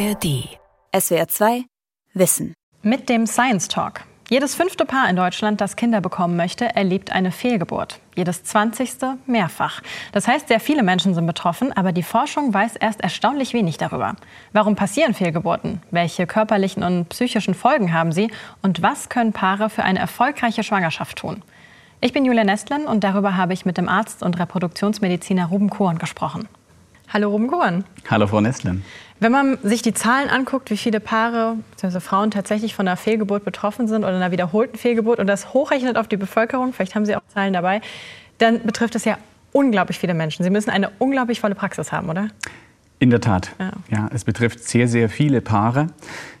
ARD. SWR 2 Wissen. Mit dem Science Talk. Jedes fünfte Paar in Deutschland, das Kinder bekommen möchte, erlebt eine Fehlgeburt. Jedes zwanzigste mehrfach. Das heißt, sehr viele Menschen sind betroffen, aber die Forschung weiß erst erstaunlich wenig darüber. Warum passieren Fehlgeburten? Welche körperlichen und psychischen Folgen haben sie? Und was können Paare für eine erfolgreiche Schwangerschaft tun? Ich bin Julia Nestlin und darüber habe ich mit dem Arzt und Reproduktionsmediziner Ruben Kohn gesprochen. Hallo Ruben Kohn. Hallo Frau Nestlin. Wenn man sich die Zahlen anguckt, wie viele Paare bzw. Frauen tatsächlich von einer Fehlgeburt betroffen sind oder einer wiederholten Fehlgeburt und das hochrechnet auf die Bevölkerung, vielleicht haben Sie auch Zahlen dabei, dann betrifft es ja unglaublich viele Menschen. Sie müssen eine unglaublich volle Praxis haben, oder? In der Tat. Ja. ja es betrifft sehr, sehr viele Paare.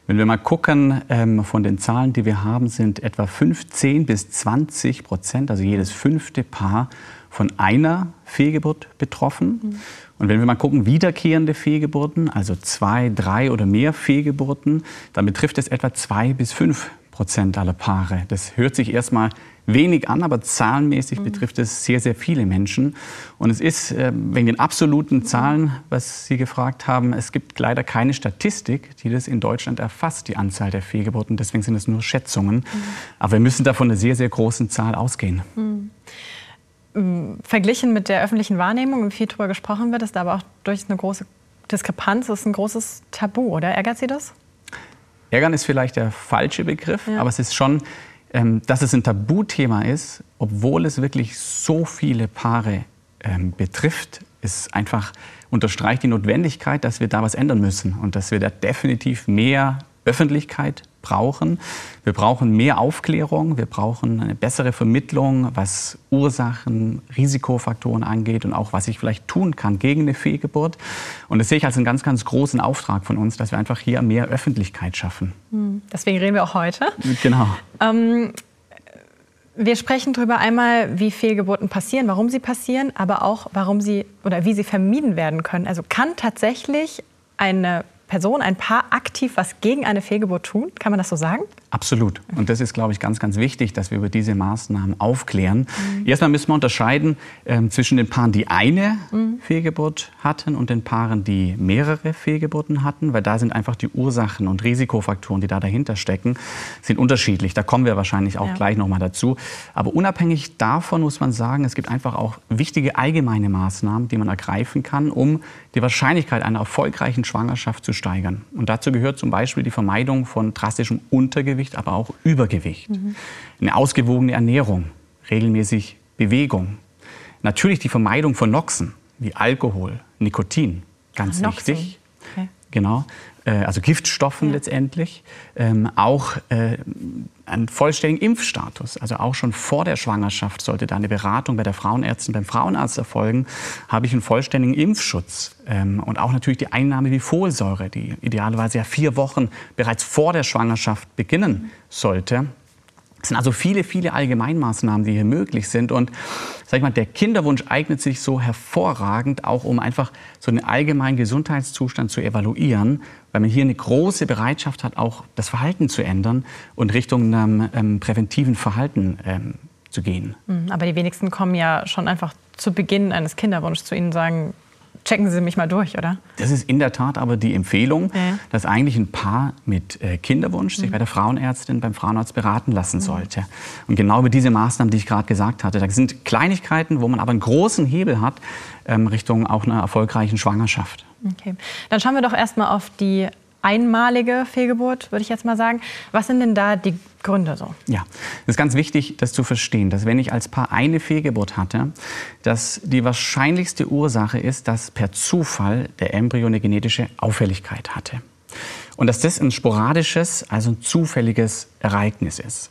Wenn wir mal gucken, ähm, von den Zahlen, die wir haben, sind etwa 15 bis 20 Prozent, also jedes fünfte Paar, von einer Fehlgeburt betroffen. Mhm. Und wenn wir mal gucken, wiederkehrende Fehlgeburten, also zwei, drei oder mehr Fehlgeburten, dann betrifft es etwa zwei bis fünf Prozent aller Paare. Das hört sich erstmal wenig an, aber zahlenmäßig mhm. betrifft es sehr, sehr viele Menschen. Und es ist äh, wegen den absoluten Zahlen, was Sie gefragt haben, es gibt leider keine Statistik, die das in Deutschland erfasst, die Anzahl der Fehlgeburten. Deswegen sind es nur Schätzungen. Mhm. Aber wir müssen da von einer sehr, sehr großen Zahl ausgehen. Mhm verglichen mit der öffentlichen Wahrnehmung, wie viel darüber gesprochen wird, ist da aber auch durch eine große Diskrepanz, ist ein großes Tabu, oder? Ärgert Sie das? Ärgern ist vielleicht der falsche Begriff, ja. aber es ist schon, ähm, dass es ein Tabuthema ist, obwohl es wirklich so viele Paare ähm, betrifft, ist einfach unterstreicht die Notwendigkeit, dass wir da was ändern müssen und dass wir da definitiv mehr Öffentlichkeit brauchen. Wir brauchen mehr Aufklärung, wir brauchen eine bessere Vermittlung, was Ursachen, Risikofaktoren angeht und auch was ich vielleicht tun kann gegen eine Fehlgeburt. Und das sehe ich als einen ganz, ganz großen Auftrag von uns, dass wir einfach hier mehr Öffentlichkeit schaffen. Hm, deswegen reden wir auch heute. Genau. Ähm, wir sprechen darüber einmal, wie Fehlgeburten passieren, warum sie passieren, aber auch, warum sie oder wie sie vermieden werden können. Also kann tatsächlich eine Person, ein Paar aktiv was gegen eine Fehlgeburt tun? Kann man das so sagen? Absolut. Und das ist, glaube ich, ganz, ganz wichtig, dass wir über diese Maßnahmen aufklären. Mhm. Erstmal müssen wir unterscheiden äh, zwischen den Paaren, die eine mhm. Fehlgeburt hatten und den Paaren, die mehrere Fehlgeburten hatten, weil da sind einfach die Ursachen und Risikofaktoren, die da dahinter stecken, sind unterschiedlich. Da kommen wir wahrscheinlich auch ja. gleich noch mal dazu. Aber unabhängig davon muss man sagen, es gibt einfach auch wichtige allgemeine Maßnahmen, die man ergreifen kann, um die Wahrscheinlichkeit einer erfolgreichen Schwangerschaft zu steigern. Und dazu gehört zum Beispiel die Vermeidung von drastischem Untergewicht, aber auch Übergewicht. Mhm. Eine ausgewogene Ernährung, regelmäßig Bewegung. Natürlich die Vermeidung von Noxen wie Alkohol, Nikotin, ganz ah, wichtig. Okay. Genau. Äh, also Giftstoffen ja. letztendlich, ähm, auch äh, einen vollständigen Impfstatus. Also auch schon vor der Schwangerschaft sollte da eine Beratung bei der Frauenärztin, beim Frauenarzt erfolgen, habe ich einen vollständigen Impfschutz. Ähm, und auch natürlich die Einnahme wie Folsäure, die idealerweise ja vier Wochen bereits vor der Schwangerschaft beginnen sollte. Es sind also viele, viele Allgemeinmaßnahmen, die hier möglich sind. Und sag ich mal, der Kinderwunsch eignet sich so hervorragend, auch um einfach so einen allgemeinen Gesundheitszustand zu evaluieren, weil man hier eine große Bereitschaft hat, auch das Verhalten zu ändern und Richtung einem ähm, präventiven Verhalten ähm, zu gehen. Mhm, aber die wenigsten kommen ja schon einfach zu Beginn eines Kinderwunsches zu Ihnen und sagen, checken Sie mich mal durch, oder? Das ist in der Tat aber die Empfehlung, ja. dass eigentlich ein Paar mit äh, Kinderwunsch sich mhm. bei der Frauenärztin, beim Frauenarzt beraten lassen mhm. sollte. Und genau über diese Maßnahmen, die ich gerade gesagt hatte, da sind Kleinigkeiten, wo man aber einen großen Hebel hat ähm, Richtung auch einer erfolgreichen Schwangerschaft. Okay, dann schauen wir doch erstmal auf die einmalige Fehlgeburt, würde ich jetzt mal sagen. Was sind denn da die Gründe so? Ja, es ist ganz wichtig, das zu verstehen, dass wenn ich als Paar eine Fehlgeburt hatte, dass die wahrscheinlichste Ursache ist, dass per Zufall der Embryo eine genetische Auffälligkeit hatte. Und dass das ein sporadisches, also ein zufälliges Ereignis ist.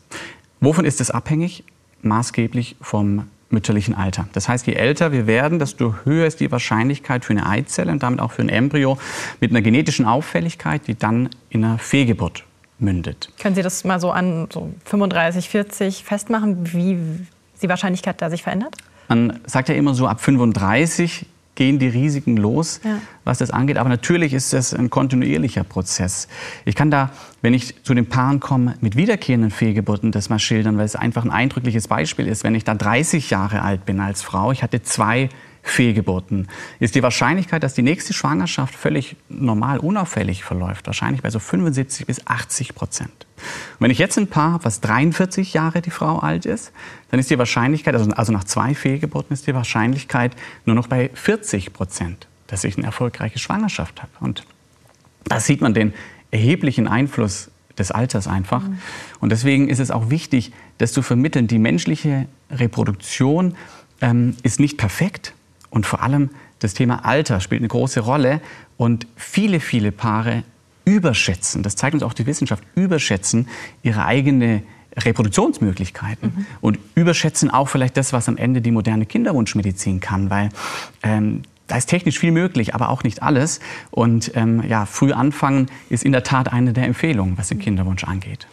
Wovon ist es abhängig? Maßgeblich vom mütterlichen Alter. Das heißt, je älter wir werden, desto höher ist die Wahrscheinlichkeit für eine Eizelle und damit auch für ein Embryo mit einer genetischen Auffälligkeit, die dann in einer Fehlgeburt mündet. Können Sie das mal so an so 35, 40 festmachen, wie die Wahrscheinlichkeit da sich verändert? Man sagt ja immer so, ab 35 gehen die Risiken los, ja. was das angeht. Aber natürlich ist das ein kontinuierlicher Prozess. Ich kann da, wenn ich zu den Paaren komme, mit wiederkehrenden Fehlgeburten das mal schildern, weil es einfach ein eindrückliches Beispiel ist. Wenn ich da 30 Jahre alt bin als Frau, ich hatte zwei Fehlgeburten ist die Wahrscheinlichkeit, dass die nächste Schwangerschaft völlig normal, unauffällig verläuft, wahrscheinlich bei so 75 bis 80 Prozent. Und wenn ich jetzt ein Paar habe, was 43 Jahre die Frau alt ist, dann ist die Wahrscheinlichkeit, also, also nach zwei Fehlgeburten ist die Wahrscheinlichkeit nur noch bei 40 Prozent, dass ich eine erfolgreiche Schwangerschaft habe. Und da sieht man den erheblichen Einfluss des Alters einfach. Mhm. Und deswegen ist es auch wichtig, das zu vermitteln. Die menschliche Reproduktion ähm, ist nicht perfekt und vor allem das Thema Alter spielt eine große Rolle und viele, viele Paare überschätzen, das zeigt uns auch die Wissenschaft, überschätzen ihre eigene Reproduktionsmöglichkeiten mhm. und überschätzen auch vielleicht das, was am Ende die moderne Kinderwunschmedizin kann, weil ähm, da ist technisch viel möglich, aber auch nicht alles. Und ähm, ja, früh anfangen ist in der Tat eine der Empfehlungen, was den Kinderwunsch angeht.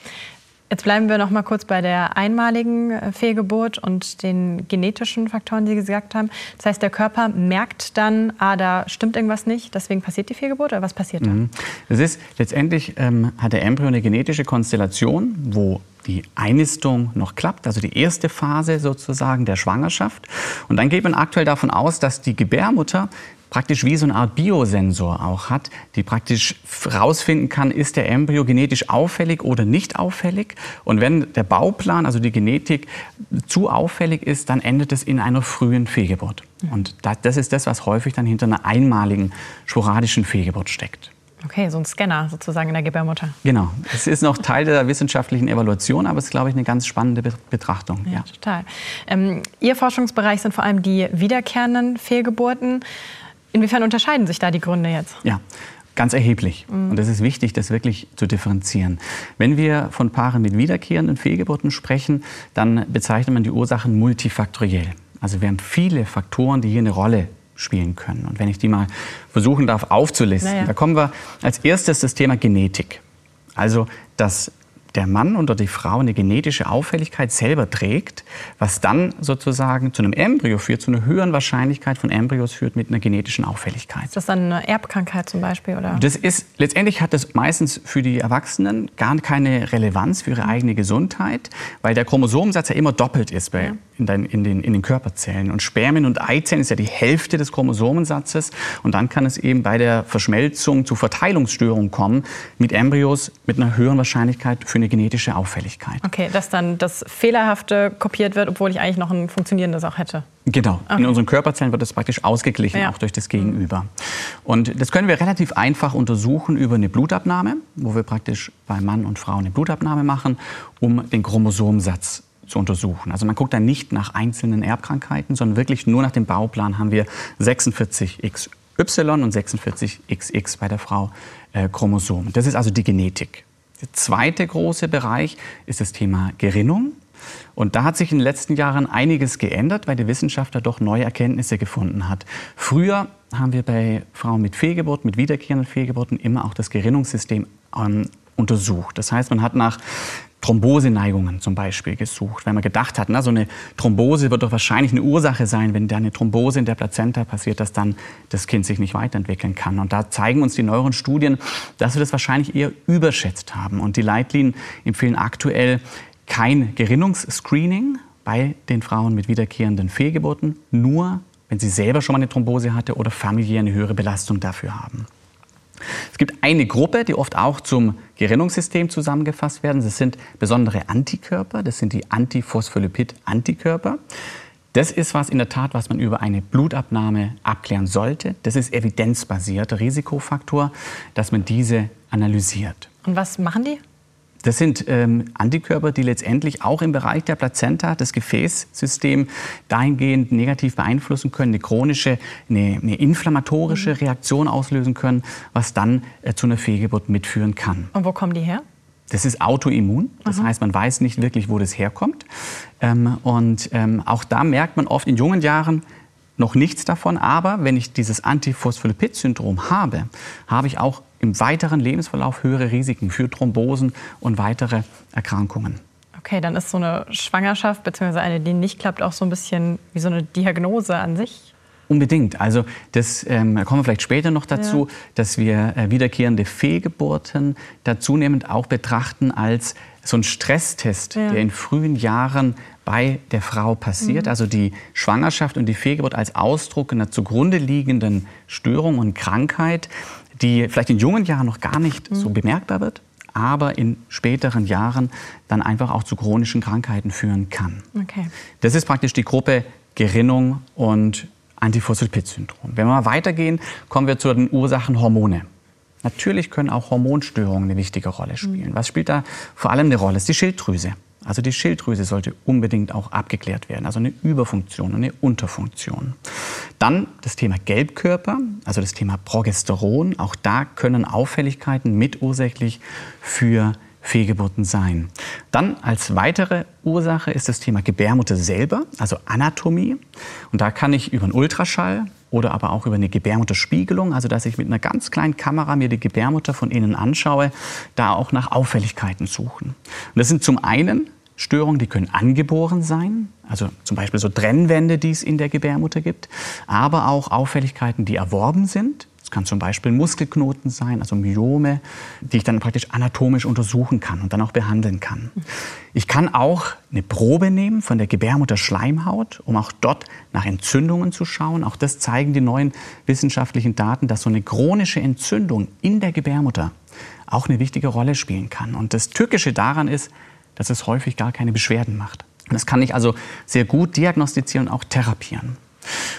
Jetzt bleiben wir noch mal kurz bei der einmaligen äh, Fehlgeburt und den genetischen Faktoren, die Sie gesagt haben. Das heißt, der Körper merkt dann, ah, da stimmt irgendwas nicht, deswegen passiert die Fehlgeburt oder was passiert da? Mhm. Das ist letztendlich ähm, hat der Embryo eine genetische Konstellation, wo die Einnistung noch klappt, also die erste Phase sozusagen der Schwangerschaft. Und dann geht man aktuell davon aus, dass die Gebärmutter praktisch wie so eine Art Biosensor auch hat, die praktisch herausfinden kann, ist der Embryo genetisch auffällig oder nicht auffällig. Und wenn der Bauplan, also die Genetik, zu auffällig ist, dann endet es in einer frühen Fehlgeburt. Und das ist das, was häufig dann hinter einer einmaligen sporadischen Fehlgeburt steckt. Okay, so ein Scanner sozusagen in der Gebärmutter. Genau. Es ist noch Teil der wissenschaftlichen Evaluation, aber es ist, glaube ich, eine ganz spannende Betrachtung. Ja, ja. total. Ähm, Ihr Forschungsbereich sind vor allem die wiederkehrenden Fehlgeburten. Inwiefern unterscheiden sich da die Gründe jetzt? Ja, Ganz erheblich. Mhm. Und es ist wichtig, das wirklich zu differenzieren. Wenn wir von Paaren mit wiederkehrenden Fehlgeburten sprechen, dann bezeichnet man die Ursachen multifaktoriell. Also wir haben viele Faktoren, die hier eine Rolle spielen können. Und wenn ich die mal versuchen darf aufzulisten, naja. da kommen wir als erstes das Thema Genetik. Also, dass der Mann oder die Frau eine genetische Auffälligkeit selber trägt, was dann sozusagen zu einem Embryo führt, zu einer höheren Wahrscheinlichkeit von Embryos führt mit einer genetischen Auffälligkeit. Ist das dann eine Erbkrankheit zum Beispiel? Oder? Das ist, letztendlich hat das meistens für die Erwachsenen gar keine Relevanz für ihre eigene Gesundheit, weil der Chromosomensatz ja immer doppelt ist bei, ja. In, den, in, den, in den Körperzellen. Und Spermien und Eizellen ist ja die Hälfte des Chromosomensatzes. Und dann kann es eben bei der Verschmelzung zu Verteilungsstörungen kommen mit Embryos mit einer höheren Wahrscheinlichkeit für eine eine genetische Auffälligkeit. Okay, dass dann das Fehlerhafte kopiert wird, obwohl ich eigentlich noch ein funktionierendes auch hätte. Genau. Okay. In unseren Körperzellen wird das praktisch ausgeglichen, ja. auch durch das Gegenüber. Und das können wir relativ einfach untersuchen über eine Blutabnahme, wo wir praktisch bei Mann und Frau eine Blutabnahme machen, um den Chromosomsatz zu untersuchen. Also man guckt dann nicht nach einzelnen Erbkrankheiten, sondern wirklich nur nach dem Bauplan haben wir 46XY und 46XX bei der Frau äh, Chromosom. Das ist also die Genetik. Der zweite große Bereich ist das Thema Gerinnung. Und da hat sich in den letzten Jahren einiges geändert, weil die Wissenschaft da doch neue Erkenntnisse gefunden hat. Früher haben wir bei Frauen mit Fehlgeburt, mit wiederkehrenden Fehlgeburten immer auch das Gerinnungssystem ähm, untersucht. Das heißt, man hat nach Thromboseneigungen zum Beispiel gesucht, weil man gedacht hat, na, so eine Thrombose wird doch wahrscheinlich eine Ursache sein, wenn da eine Thrombose in der Plazenta passiert, dass dann das Kind sich nicht weiterentwickeln kann. Und da zeigen uns die neueren Studien, dass wir das wahrscheinlich eher überschätzt haben. Und die Leitlinien empfehlen aktuell kein Gerinnungsscreening bei den Frauen mit wiederkehrenden Fehlgeburten, nur wenn sie selber schon mal eine Thrombose hatte oder familiär eine höhere Belastung dafür haben. Es gibt eine Gruppe, die oft auch zum Gerinnungssystem zusammengefasst werden. Das sind besondere Antikörper, das sind die Antiphospholipid-Antikörper. Das ist was in der Tat, was man über eine Blutabnahme abklären sollte. Das ist evidenzbasierter Risikofaktor, dass man diese analysiert. Und was machen die? Das sind ähm, Antikörper, die letztendlich auch im Bereich der Plazenta das Gefäßsystem dahingehend negativ beeinflussen können, eine chronische, eine, eine inflammatorische mhm. Reaktion auslösen können, was dann äh, zu einer Fehlgeburt mitführen kann. Und wo kommen die her? Das ist autoimmun, das Aha. heißt, man weiß nicht wirklich, wo das herkommt. Ähm, und ähm, auch da merkt man oft in jungen Jahren, noch nichts davon, aber wenn ich dieses Antiphospholipid-Syndrom habe, habe ich auch im weiteren Lebensverlauf höhere Risiken für Thrombosen und weitere Erkrankungen. Okay, dann ist so eine Schwangerschaft bzw. eine, die nicht klappt, auch so ein bisschen wie so eine Diagnose an sich? Unbedingt. Also das ähm, kommen wir vielleicht später noch dazu, ja. dass wir äh, wiederkehrende Fehlgeburten da zunehmend auch betrachten als so ein Stresstest, ja. der in frühen Jahren bei der Frau passiert. Mhm. Also die Schwangerschaft und die Fehlgeburt als Ausdruck einer zugrunde liegenden Störung und Krankheit, die vielleicht in jungen Jahren noch gar nicht mhm. so bemerkbar wird, aber in späteren Jahren dann einfach auch zu chronischen Krankheiten führen kann. Okay. Das ist praktisch die Gruppe Gerinnung und Antiphospholipid-Syndrom. Wenn wir mal weitergehen, kommen wir zu den Ursachen Hormone. Natürlich können auch Hormonstörungen eine wichtige Rolle spielen. Mhm. Was spielt da vor allem eine Rolle? Das ist die Schilddrüse. Also die Schilddrüse sollte unbedingt auch abgeklärt werden, also eine Überfunktion eine Unterfunktion. Dann das Thema Gelbkörper, also das Thema Progesteron. Auch da können Auffälligkeiten mitursächlich für Fehlgeburten sein. Dann als weitere Ursache ist das Thema Gebärmutter selber, also Anatomie. Und da kann ich über einen Ultraschall oder aber auch über eine Gebärmutterspiegelung, also dass ich mit einer ganz kleinen Kamera mir die Gebärmutter von innen anschaue, da auch nach Auffälligkeiten suchen. Und das sind zum einen Störungen, die können angeboren sein, also zum Beispiel so Trennwände, die es in der Gebärmutter gibt, aber auch Auffälligkeiten, die erworben sind. Es kann zum Beispiel Muskelknoten sein, also Myome, die ich dann praktisch anatomisch untersuchen kann und dann auch behandeln kann. Ich kann auch eine Probe nehmen von der Gebärmutterschleimhaut, um auch dort nach Entzündungen zu schauen. Auch das zeigen die neuen wissenschaftlichen Daten, dass so eine chronische Entzündung in der Gebärmutter auch eine wichtige Rolle spielen kann. Und das Tückische daran ist, dass es häufig gar keine Beschwerden macht. Und das kann ich also sehr gut diagnostizieren und auch therapieren.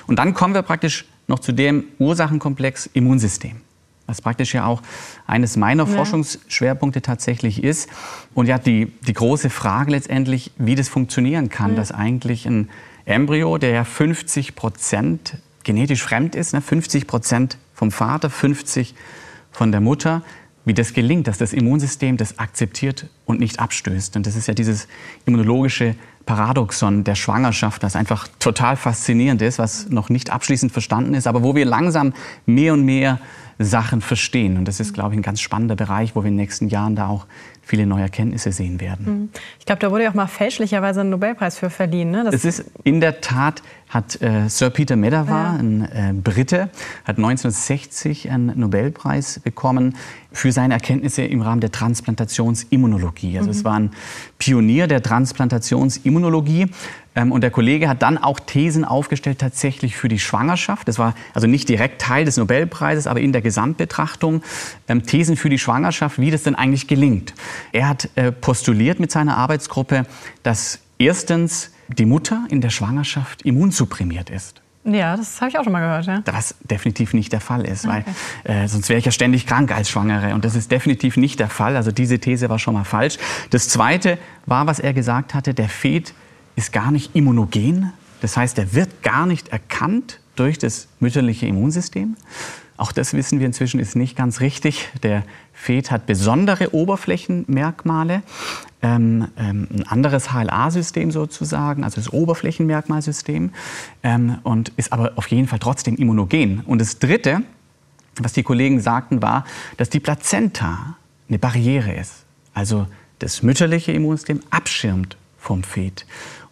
Und dann kommen wir praktisch noch zu dem Ursachenkomplex Immunsystem was praktisch ja auch eines meiner ja. Forschungsschwerpunkte tatsächlich ist. Und ja, die, die große Frage letztendlich, wie das funktionieren kann, ja. dass eigentlich ein Embryo, der ja 50 Prozent genetisch fremd ist, ne, 50 Prozent vom Vater, 50 von der Mutter, wie das gelingt, dass das Immunsystem das akzeptiert und nicht abstößt. Und das ist ja dieses immunologische Paradoxon der Schwangerschaft, das einfach total faszinierend ist, was noch nicht abschließend verstanden ist, aber wo wir langsam mehr und mehr Sachen verstehen. Und das ist, glaube ich, ein ganz spannender Bereich, wo wir in den nächsten Jahren da auch viele neue Erkenntnisse sehen werden. Mhm. Ich glaube, da wurde ja auch mal fälschlicherweise ein Nobelpreis für verliehen. Ne? Das es ist in der Tat hat äh, Sir Peter Medawar, ja. ein äh, Brite, hat 1960 einen Nobelpreis bekommen für seine Erkenntnisse im Rahmen der Transplantationsimmunologie. Also mhm. es war ein Pionier der Transplantationsimmunologie. Ähm, und der Kollege hat dann auch Thesen aufgestellt tatsächlich für die Schwangerschaft. Das war also nicht direkt Teil des Nobelpreises, aber in der Gesamtbetrachtung ähm, Thesen für die Schwangerschaft, wie das denn eigentlich gelingt. Er hat äh, postuliert mit seiner Arbeitsgruppe, dass erstens die Mutter in der Schwangerschaft immunsupprimiert ist. Ja, das habe ich auch schon mal gehört. Ja. Was definitiv nicht der Fall ist, okay. weil äh, sonst wäre ich ja ständig krank als Schwangere. Und das ist definitiv nicht der Fall. Also diese These war schon mal falsch. Das Zweite war, was er gesagt hatte, der Fet ist gar nicht immunogen. Das heißt, er wird gar nicht erkannt durch das mütterliche Immunsystem. Auch das wissen wir inzwischen ist nicht ganz richtig. Der Fet hat besondere Oberflächenmerkmale, ähm, ähm, ein anderes HLA-System sozusagen, also das Oberflächenmerkmalsystem, ähm, und ist aber auf jeden Fall trotzdem immunogen. Und das Dritte, was die Kollegen sagten, war, dass die Plazenta eine Barriere ist. Also das mütterliche Immunsystem abschirmt vom Fet.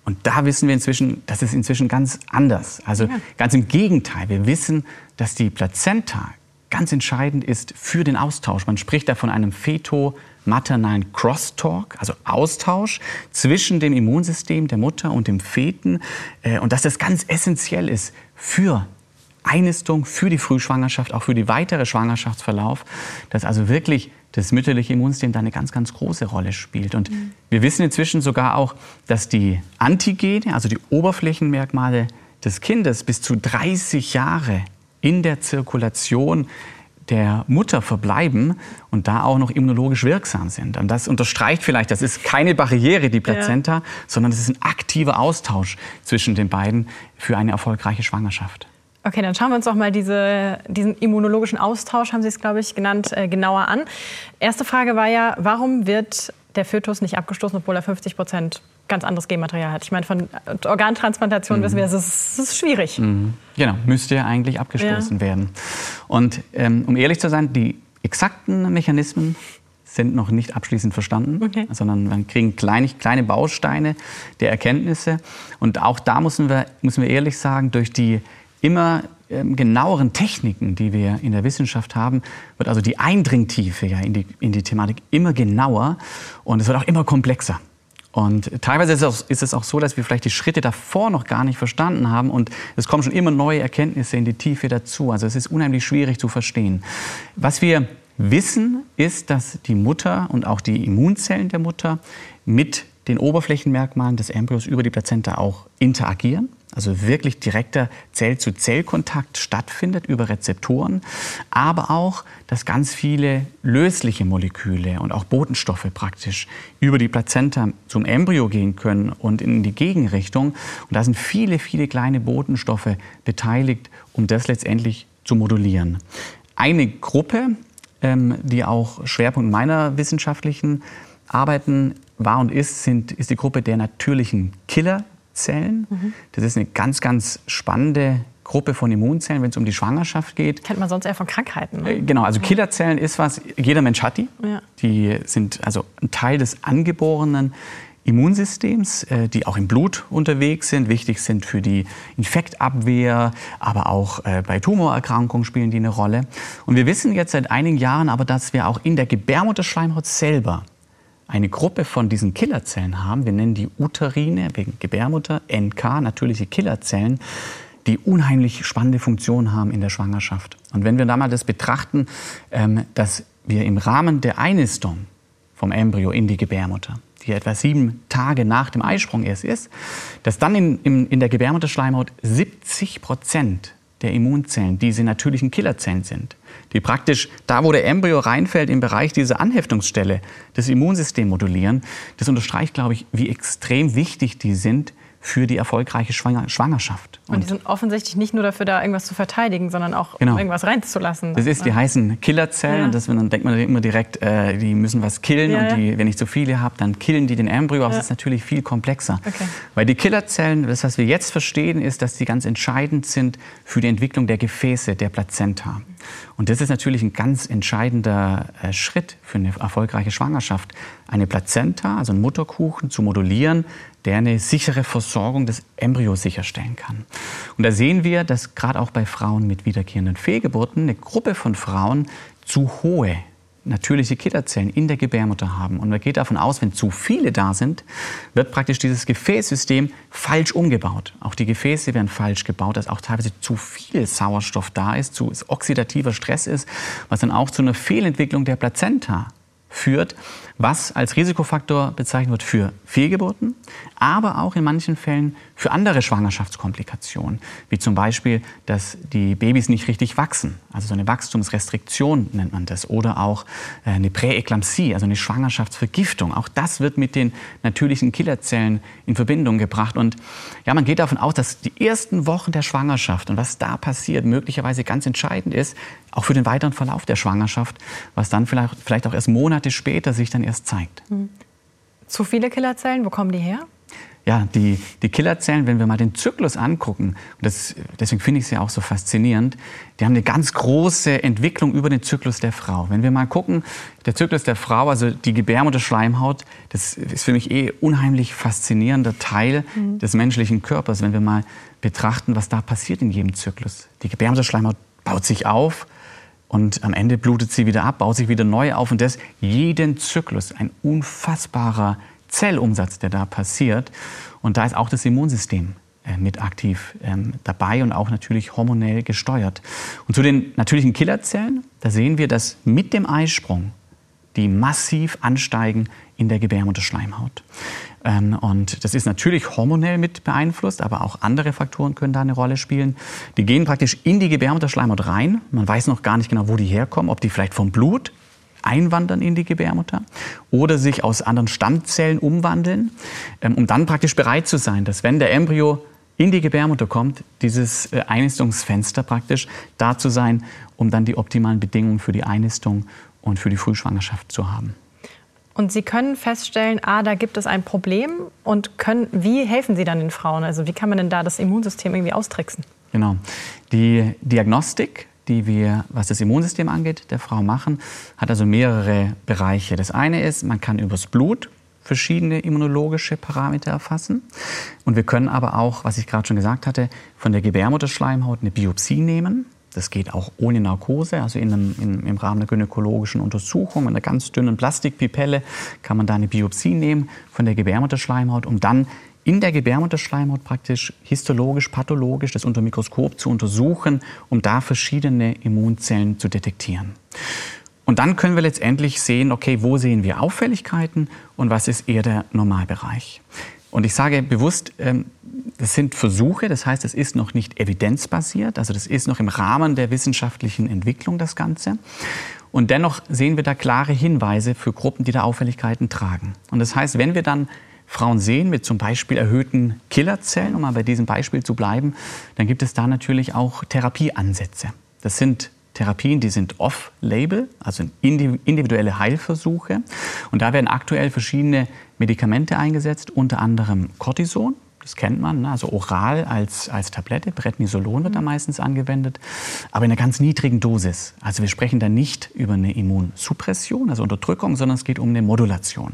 Und da wissen wir inzwischen, das ist inzwischen ganz anders. Also ja. ganz im Gegenteil, wir wissen, dass die Plazenta ganz entscheidend ist für den Austausch. Man spricht da von einem feto-maternalen Crosstalk, also Austausch zwischen dem Immunsystem der Mutter und dem Feten. Äh, und dass das ganz essentiell ist für Einnistung, für die Frühschwangerschaft, auch für die weitere Schwangerschaftsverlauf, dass also wirklich das mütterliche Immunsystem da eine ganz, ganz große Rolle spielt. Und mhm. wir wissen inzwischen sogar auch, dass die Antigene, also die Oberflächenmerkmale des Kindes, bis zu 30 Jahre in der Zirkulation der Mutter verbleiben und da auch noch immunologisch wirksam sind. Und das unterstreicht vielleicht, das ist keine Barriere, die Plazenta, ja. sondern es ist ein aktiver Austausch zwischen den beiden für eine erfolgreiche Schwangerschaft. Okay, dann schauen wir uns doch mal diese, diesen immunologischen Austausch, haben Sie es, glaube ich, genannt, äh, genauer an. Erste Frage war ja, warum wird der Fötus nicht abgestoßen, obwohl er 50 Prozent ganz anderes Genmaterial hat? Ich meine, von Organtransplantation mhm. wissen wir, es ist, es ist schwierig. Mhm. Genau, müsste ja eigentlich abgestoßen ja. werden. Und ähm, um ehrlich zu sein, die exakten Mechanismen sind noch nicht abschließend verstanden, okay. sondern wir kriegen kleine, kleine Bausteine der Erkenntnisse. Und auch da müssen wir, müssen wir ehrlich sagen, durch die immer ähm, genaueren Techniken, die wir in der Wissenschaft haben, wird also die Eindringtiefe ja in die, in die Thematik immer genauer und es wird auch immer komplexer. Und teilweise ist es, auch, ist es, auch, so, dass wir vielleicht die Schritte davor noch gar nicht verstanden haben und es kommen schon immer neue Erkenntnisse in die Tiefe dazu. Also es ist unheimlich schwierig zu verstehen. Was wir wissen, ist, dass die Mutter und auch die Immunzellen der Mutter mit den Oberflächenmerkmalen des Embryos über die Plazenta auch interagieren also wirklich direkter Zell-zu-Zell-Kontakt stattfindet über Rezeptoren, aber auch, dass ganz viele lösliche Moleküle und auch Botenstoffe praktisch über die Plazenta zum Embryo gehen können und in die Gegenrichtung. Und da sind viele, viele kleine Botenstoffe beteiligt, um das letztendlich zu modulieren. Eine Gruppe, ähm, die auch Schwerpunkt meiner wissenschaftlichen Arbeiten war und ist, sind, ist die Gruppe der natürlichen Killer Zellen. Mhm. Das ist eine ganz, ganz spannende Gruppe von Immunzellen, wenn es um die Schwangerschaft geht. Kennt man sonst eher von Krankheiten. Ne? Äh, genau, also Killerzellen ist was, jeder Mensch hat die. Ja. Die sind also ein Teil des angeborenen Immunsystems, äh, die auch im Blut unterwegs sind, wichtig sind für die Infektabwehr, aber auch äh, bei Tumorerkrankungen spielen die eine Rolle. Und wir wissen jetzt seit einigen Jahren aber, dass wir auch in der Gebärmutterschleimhaut selber eine Gruppe von diesen Killerzellen haben, wir nennen die Uterine wegen Gebärmutter, NK, natürliche Killerzellen, die unheimlich spannende Funktionen haben in der Schwangerschaft. Und wenn wir da mal das betrachten, ähm, dass wir im Rahmen der Einnistung vom Embryo in die Gebärmutter, die etwa sieben Tage nach dem Eisprung erst ist, dass dann in, in, in der Gebärmutterschleimhaut 70 Prozent der Immunzellen diese natürlichen Killerzellen sind die praktisch da, wo der Embryo reinfällt, im Bereich dieser Anheftungsstelle das Immunsystem modulieren. Das unterstreicht, glaube ich, wie extrem wichtig die sind für die erfolgreiche Schwangerschaft. Und, und, die sind offensichtlich nicht nur dafür da, irgendwas zu verteidigen, sondern auch genau. um irgendwas reinzulassen. Das ist, die heißen Killerzellen. Ja. Und das, dann denkt man immer direkt, äh, die müssen was killen. Ja, und die, wenn ich zu viele habe, dann killen die den Embryo. Aber ja. das ist natürlich viel komplexer. Okay. Weil die Killerzellen, das, was wir jetzt verstehen, ist, dass sie ganz entscheidend sind für die Entwicklung der Gefäße, der Plazenta. Und das ist natürlich ein ganz entscheidender äh, Schritt für eine erfolgreiche Schwangerschaft. Eine Plazenta, also einen Mutterkuchen, zu modulieren, der eine sichere Versorgung des Embryos sicherstellen kann. Und da sehen wir, dass gerade auch bei Frauen mit wiederkehrenden Fehlgeburten eine Gruppe von Frauen zu hohe natürliche Killerzellen in der Gebärmutter haben. Und man geht davon aus, wenn zu viele da sind, wird praktisch dieses Gefäßsystem falsch umgebaut. Auch die Gefäße werden falsch gebaut, dass auch teilweise zu viel Sauerstoff da ist, zu oxidativer Stress ist, was dann auch zu einer Fehlentwicklung der Plazenta führt, was als Risikofaktor bezeichnet wird für Fehlgeburten, aber auch in manchen Fällen für andere Schwangerschaftskomplikationen, wie zum Beispiel, dass die Babys nicht richtig wachsen, also so eine Wachstumsrestriktion nennt man das, oder auch äh, eine Präeklampsie, also eine Schwangerschaftsvergiftung. Auch das wird mit den natürlichen Killerzellen in Verbindung gebracht. Und ja, man geht davon aus, dass die ersten Wochen der Schwangerschaft und was da passiert, möglicherweise ganz entscheidend ist, auch für den weiteren Verlauf der Schwangerschaft, was dann vielleicht, vielleicht auch erst Monate später sich dann erst zeigt. Hm. Zu viele Killerzellen, wo kommen die her? Ja, die, die Killerzellen, wenn wir mal den Zyklus angucken, und das, deswegen finde ich sie auch so faszinierend, die haben eine ganz große Entwicklung über den Zyklus der Frau. Wenn wir mal gucken, der Zyklus der Frau, also die Gebärmutterschleimhaut, das ist für mich eh unheimlich faszinierender Teil mhm. des menschlichen Körpers, wenn wir mal betrachten, was da passiert in jedem Zyklus. Die Gebärmutterschleimhaut baut sich auf, und am Ende blutet sie wieder ab, baut sich wieder neu auf und das jeden Zyklus. Ein unfassbarer Zellumsatz, der da passiert. Und da ist auch das Immunsystem äh, mit aktiv ähm, dabei und auch natürlich hormonell gesteuert. Und zu den natürlichen Killerzellen, da sehen wir, dass mit dem Eisprung die massiv ansteigen in der Gebärmutterschleimhaut. Ähm, und das ist natürlich hormonell mit beeinflusst, aber auch andere Faktoren können da eine Rolle spielen. Die gehen praktisch in die Gebärmutterschleimhaut rein. Man weiß noch gar nicht genau, wo die herkommen, ob die vielleicht vom Blut einwandern in die Gebärmutter oder sich aus anderen Stammzellen umwandeln, ähm, um dann praktisch bereit zu sein, dass wenn der Embryo in die Gebärmutter kommt, dieses äh, Einnistungsfenster praktisch da zu sein, um dann die optimalen Bedingungen für die Einnistung und für die Frühschwangerschaft zu haben. Und Sie können feststellen, ah, da gibt es ein Problem und können, wie helfen Sie dann den Frauen? Also wie kann man denn da das Immunsystem irgendwie austricksen? Genau. Die Diagnostik, die wir, was das Immunsystem angeht, der Frau machen, hat also mehrere Bereiche. Das eine ist, man kann übers Blut verschiedene immunologische Parameter erfassen. Und wir können aber auch, was ich gerade schon gesagt hatte, von der Gebärmutterschleimhaut eine Biopsie nehmen Das geht auch ohne Narkose, also in einem, in, im Rahmen der gynäkologischen Untersuchung mit einer ganz dünnen Plastikpipelle kann man da eine Biopsie nehmen von der Gebärmutterschleimhaut, um dann in der Gebärmutterschleimhaut praktisch histologisch, pathologisch das unter Mikroskop zu untersuchen, um da verschiedene Immunzellen zu detektieren. Und dann können wir letztendlich sehen, okay, wo sehen wir Auffälligkeiten und was ist eher der Normalbereich. Und ich sage bewusst, ähm, das sind Versuche, das heißt, es ist noch nicht evidenzbasiert, also das ist noch im Rahmen der wissenschaftlichen Entwicklung das Ganze. Und dennoch sehen wir da klare Hinweise für Gruppen, die da Auffälligkeiten tragen. Und das heißt, wenn wir dann Frauen sehen mit zum Beispiel erhöhten Killerzellen, um mal bei diesem Beispiel zu bleiben, dann gibt es da natürlich auch Therapieansätze. Das sind Therapien, die sind off-label, also individuelle Heilversuche. Und da werden aktuell verschiedene Medikamente eingesetzt, unter anderem Cortison. Das kennt man, ne? also oral als, als Tablette. Prednisolon wird da mhm. meistens angewendet, aber in einer ganz niedrigen Dosis. Also wir sprechen da nicht über eine Immunsuppression, also Unterdrückung, sondern es geht um eine Modulation.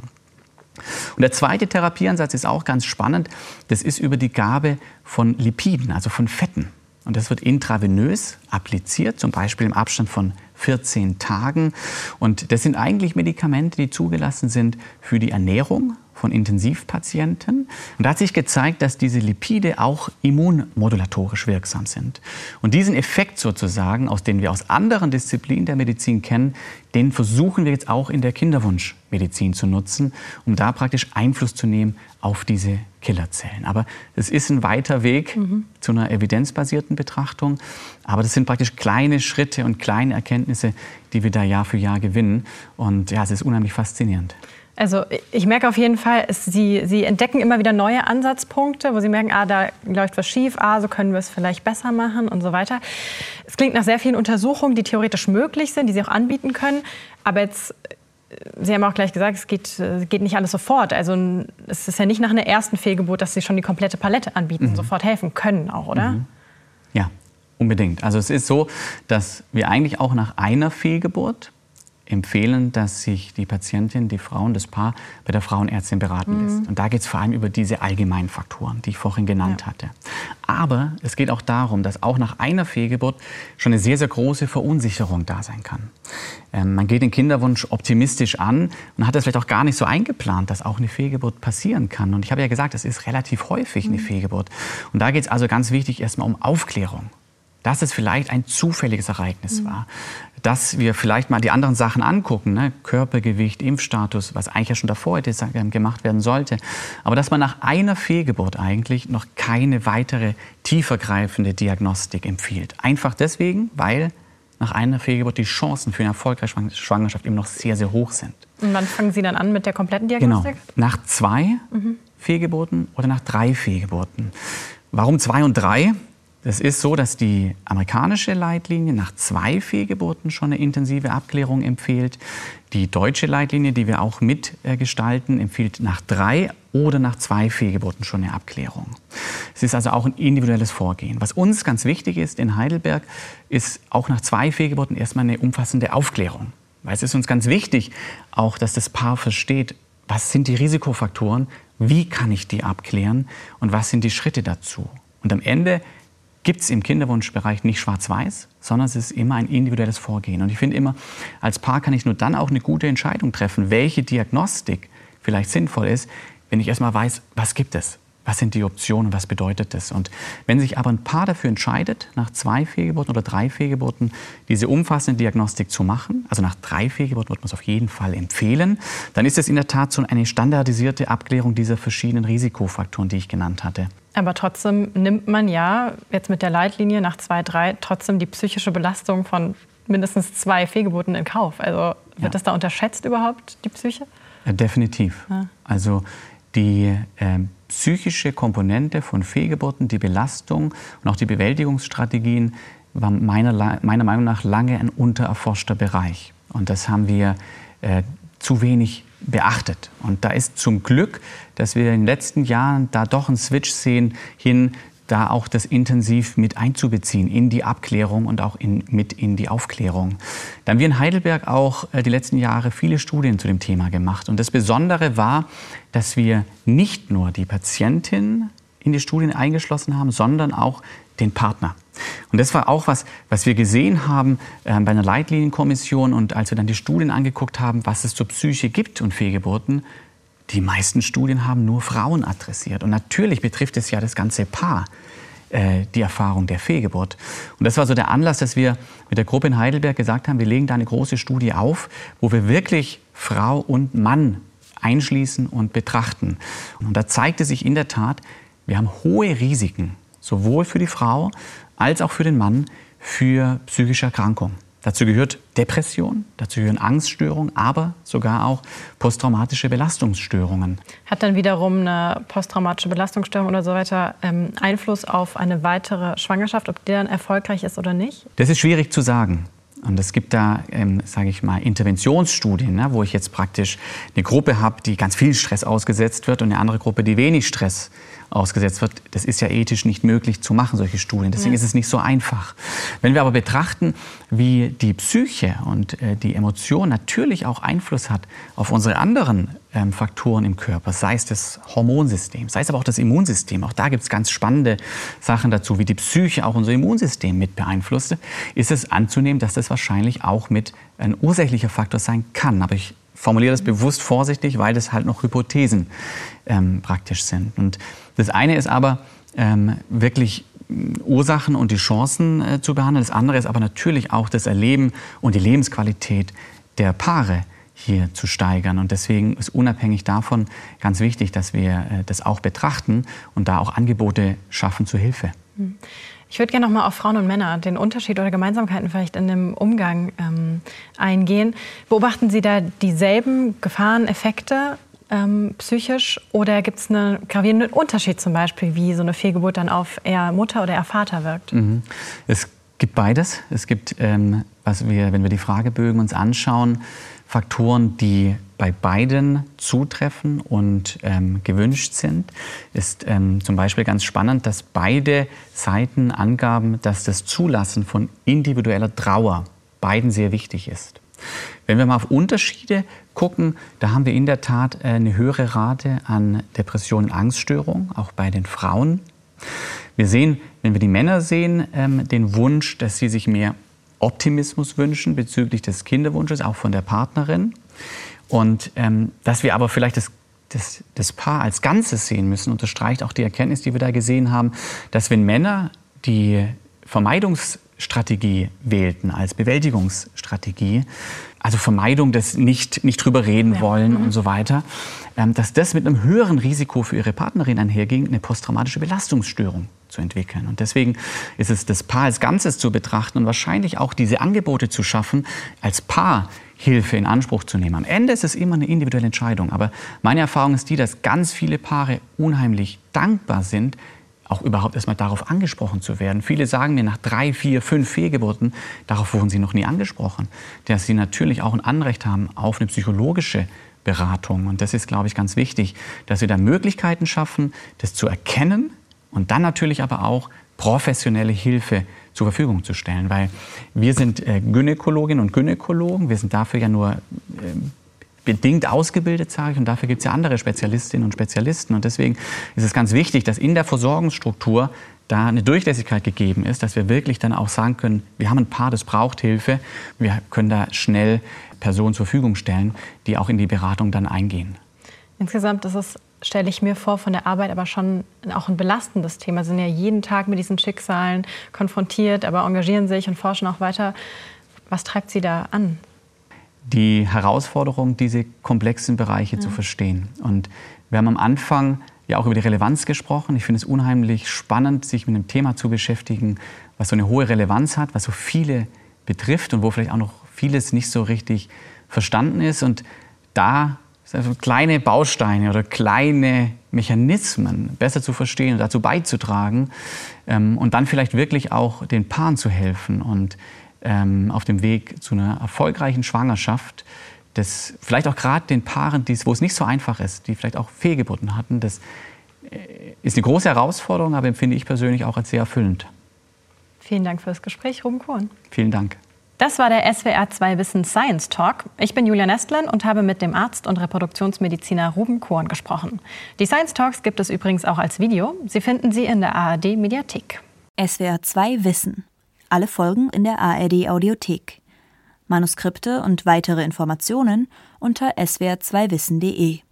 Und der zweite Therapieansatz ist auch ganz spannend. Das ist über die Gabe von Lipiden, also von Fetten. Und das wird intravenös appliziert, zum Beispiel im Abstand von 14 Tagen. Und das sind eigentlich Medikamente, die zugelassen sind für die Ernährung, von Intensivpatienten. Und da hat sich gezeigt, dass diese Lipide auch immunmodulatorisch wirksam sind. Und diesen Effekt sozusagen, aus dem wir aus anderen Disziplinen der Medizin kennen, den versuchen wir jetzt auch in der Kinderwunschmedizin zu nutzen, um da praktisch Einfluss zu nehmen auf diese Killerzellen. Aber es ist ein weiter Weg mhm. zu einer evidenzbasierten Betrachtung. Aber das sind praktisch kleine Schritte und kleine Erkenntnisse, die wir da Jahr für Jahr gewinnen. Und ja, es ist unheimlich faszinierend. Also ich merke auf jeden Fall, es, Sie, Sie entdecken immer wieder neue Ansatzpunkte, wo Sie merken, ah, da läuft was schief, ah, so können wir es vielleicht besser machen und so weiter. Es klingt nach sehr vielen Untersuchungen, die theoretisch möglich sind, die Sie auch anbieten können. Aber jetzt, äh, Sie haben auch gleich gesagt, es geht, äh, geht nicht alles sofort. Also es ist ja nicht nach einer ersten Fehlgeburt, dass Sie schon die komplette Palette anbieten, mhm. sofort helfen können auch, oder? Mhm. Ja, unbedingt. Also es ist so, dass wir eigentlich auch nach einer Fehlgeburt empfehlen, dass sich die Patientin, die Frau und das Paar bei der Frauenärztin beraten mhm. lässt. Und da geht es vor allem über diese allgemeinen Faktoren, die ich vorhin genannt ja. hatte. Aber es geht auch darum, dass auch nach einer Fehlgeburt schon eine sehr, sehr große Verunsicherung da sein kann. Ähm, man geht den Kinderwunsch optimistisch an und hat das vielleicht auch gar nicht so eingeplant, dass auch eine Fehlgeburt passieren kann. Und ich habe ja gesagt, es ist relativ häufig eine mhm. Fehlgeburt. Und da geht es also ganz wichtig erstmal um Aufklärung dass es vielleicht ein zufälliges Ereignis mhm. war. Dass wir vielleicht mal die anderen Sachen angucken, ne? Körpergewicht, Impfstatus, was eigentlich ja schon davor hätte gemacht werden sollte. Aber dass man nach einer Fehlgeburt eigentlich noch keine weitere tiefergreifende Diagnostik empfiehlt. Einfach deswegen, weil nach einer Fehlgeburt die Chancen für eine erfolgreiche Schwangerschaft eben noch sehr, sehr hoch sind. Und wann fangen Sie dann an mit der kompletten Diagnostik? Genau. Nach zwei mhm. Fehlgeburten oder nach drei Fehlgeburten. Warum zwei und drei? Es ist so, dass die amerikanische Leitlinie nach zwei Fehlgeburten schon eine intensive Abklärung empfiehlt. Die deutsche Leitlinie, die wir auch mitgestalten, empfiehlt nach drei oder nach zwei Fehlgeburten schon eine Abklärung. Es ist also auch ein individuelles Vorgehen. Was uns ganz wichtig ist in Heidelberg, ist auch nach zwei Fehlgeburten erstmal eine umfassende Aufklärung. Weil es ist uns ganz wichtig, auch dass das Paar versteht, was sind die Risikofaktoren, wie kann ich die abklären und was sind die Schritte dazu. Und am Ende gibt es im Kinderwunschbereich nicht schwarz-weiß, sondern es ist immer ein individuelles Vorgehen. Und ich finde immer, als Paar kann ich nur dann auch eine gute Entscheidung treffen, welche Diagnostik vielleicht sinnvoll ist, wenn ich erstmal weiß, was gibt es. Was sind die Optionen? Was bedeutet das? Und wenn sich aber ein Paar dafür entscheidet, nach zwei Fehlgeburten oder drei Fehlgeburten diese umfassende Diagnostik zu machen, also nach drei Fehlgeburten wird man es auf jeden Fall empfehlen, dann ist es in der Tat so eine standardisierte Abklärung dieser verschiedenen Risikofaktoren, die ich genannt hatte. Aber trotzdem nimmt man ja jetzt mit der Leitlinie nach zwei, drei trotzdem die psychische Belastung von mindestens zwei Fehlgeburten in Kauf. Also wird ja. das da unterschätzt überhaupt, die Psyche? Ja, definitiv. Ja. Also die äh, psychische Komponente von Fehlgeburten, die Belastung und auch die Bewältigungsstrategien war meiner, meiner Meinung nach lange ein untererforschter Bereich. Und das haben wir äh, zu wenig beachtet. Und da ist zum Glück, dass wir in den letzten Jahren da doch einen Switch sehen hin da auch das intensiv mit einzubeziehen in die Abklärung und auch in, mit in die Aufklärung. Da haben wir in Heidelberg auch äh, die letzten Jahre viele Studien zu dem Thema gemacht. Und das Besondere war, dass wir nicht nur die Patientin in die Studien eingeschlossen haben, sondern auch den Partner. Und das war auch was, was wir gesehen haben äh, bei einer Leitlinienkommission und als wir dann die Studien angeguckt haben, was es zur Psyche gibt und Fehlgeburten. Die meisten Studien haben nur Frauen adressiert. Und natürlich betrifft es ja das ganze Paar äh, die Erfahrung der Fehlgeburt. Und das war so der Anlass, dass wir mit der Gruppe in Heidelberg gesagt haben, wir legen da eine große Studie auf, wo wir wirklich Frau und Mann einschließen und betrachten. Und da zeigte sich in der Tat, wir haben hohe Risiken, sowohl für die Frau als auch für den Mann, für psychische Erkrankungen. Dazu gehört Depression, dazu gehören Angststörungen, aber sogar auch posttraumatische Belastungsstörungen. Hat dann wiederum eine posttraumatische Belastungsstörung oder so weiter ähm, Einfluss auf eine weitere Schwangerschaft, ob die dann erfolgreich ist oder nicht? Das ist schwierig zu sagen. Und es gibt da, ähm, sage ich mal, Interventionsstudien, ne, wo ich jetzt praktisch eine Gruppe habe, die ganz viel Stress ausgesetzt wird und eine andere Gruppe, die wenig Stress ausgesetzt wird. Das ist ja ethisch nicht möglich zu machen, solche Studien. Deswegen ja. ist es nicht so einfach. Wenn wir aber betrachten, wie die Psyche und äh, die Emotion natürlich auch Einfluss hat auf unsere anderen ähm, Faktoren im Körper, sei es das Hormonsystem, sei es aber auch das Immunsystem. Auch da gibt es ganz spannende Sachen dazu, wie die Psyche auch unser Immunsystem mit beeinflusst. Ist es anzunehmen, dass das wahrscheinlich auch mit ein ursächlicher Faktor sein kann. Aber ich formuliere das bewusst vorsichtig, weil das halt noch Hypothesen ähm, praktisch sind. Und das eine ist aber ähm, wirklich Ursachen und die Chancen äh, zu behandeln. Das andere ist aber natürlich auch das Erleben und die Lebensqualität der Paare hier zu steigern. Und deswegen ist unabhängig davon ganz wichtig, dass wir äh, das auch betrachten und da auch Angebote schaffen zur Hilfe. Hm. Ich würde gerne noch mal auf Frauen und Männer, den Unterschied oder Gemeinsamkeiten vielleicht in dem Umgang ähm, eingehen. Beobachten Sie da dieselben Gefahren, Effekte ähm, psychisch oder gibt es einen gravierenden Unterschied zum Beispiel, wie so eine Fehlgeburt dann auf eher Mutter oder eher Vater wirkt? Mhm. Es gibt beides. Es gibt, ähm, was wir, wenn wir die Fragebögen uns anschauen, Faktoren, die bei beiden zutreffen und ähm, gewünscht sind. Ist ähm, zum Beispiel ganz spannend, dass beide Seiten angaben, dass das Zulassen von individueller Trauer beiden sehr wichtig ist. Wenn wir mal auf Unterschiede gucken, da haben wir in der Tat äh, eine höhere Rate an Depressionen und Angststörungen, auch bei den Frauen. Wir sehen, wenn wir die Männer sehen, ähm, den Wunsch, dass sie sich mehr Optimismus wünschen bezüglich des Kinderwunsches, auch von der Partnerin. Und ähm, dass wir aber vielleicht das, das, das Paar als Ganzes sehen müssen, unterstreicht auch die Erkenntnis, die wir da gesehen haben, dass wenn Männer die Vermeidungsstrategie wählten als Bewältigungsstrategie, also Vermeidung des nicht, nicht drüber reden wollen mhm. und so weiter, ähm, dass das mit einem höheren Risiko für ihre Partnerin einherging, eine posttraumatische Belastungsstörung zu entwickeln. Und deswegen ist es das Paar als Ganzes zu betrachten und wahrscheinlich auch diese Angebote zu schaffen, als Paar Hilfe in Anspruch zu nehmen. Am Ende ist es immer eine individuelle Entscheidung. Aber meine Erfahrung ist die, dass ganz viele Paare unheimlich dankbar sind, auch überhaupt erstmal darauf angesprochen zu werden. Viele sagen mir nach drei, vier, fünf Fehlgeburten, darauf wurden sie noch nie angesprochen, dass sie natürlich auch ein Anrecht haben auf eine psychologische Beratung. Und das ist, glaube ich, ganz wichtig, dass wir da Möglichkeiten schaffen, das zu erkennen und dann natürlich aber auch professionelle Hilfe zur Verfügung zu stellen. Weil wir sind äh, Gynäkologinnen und Gynäkologen, wir sind dafür ja nur äh, bedingt ausgebildet, sage ich, und dafür gibt es ja andere Spezialistinnen und Spezialisten. Und deswegen ist es ganz wichtig, dass in der Versorgungsstruktur da eine Durchlässigkeit gegeben ist, dass wir wirklich dann auch sagen können, wir haben ein Paar, das braucht Hilfe, wir können da schnell Personen zur Verfügung stellen, die auch in die Beratung dann eingehen. Insgesamt ist es, stelle ich mir vor, von der Arbeit aber schon auch ein belastendes Thema. Sie sind ja jeden Tag mit diesen Schicksalen konfrontiert, aber engagieren sich und forschen auch weiter. Was treibt Sie da an? Die Herausforderung, diese komplexen Bereiche ja. zu verstehen. Und wir haben am Anfang ja auch über die Relevanz gesprochen. Ich finde es unheimlich spannend, sich mit einem Thema zu beschäftigen, was so eine hohe Relevanz hat, was so viele betrifft und wo vielleicht auch noch vieles nicht so richtig verstanden ist. Und da also kleine Bausteine oder kleine Mechanismen besser zu verstehen und dazu beizutragen ähm, und dann vielleicht wirklich auch den Paaren zu helfen und ähm, auf dem Weg zu einer erfolgreichen Schwangerschaft, das vielleicht auch gerade den Paaren, wo es nicht so einfach ist, die vielleicht auch Fehlgeburten hatten, das äh, ist eine große Herausforderung, aber empfinde ich persönlich auch als sehr erfüllend. Vielen Dank für das Gespräch, Ruben Kohn. Vielen Dank. Das war der SWR 2 Wissen Science Talk. Ich bin Julia Nestlin und habe mit dem Arzt und Reproduktionsmediziner Ruben Korn gesprochen. Die Science Talks gibt es übrigens auch als Video. Sie finden sie in der ARD Mediathek. SWR 2 Wissen. Alle Folgen in der ARD Audiothek. Manuskripte und weitere Informationen unter swr2wissen.de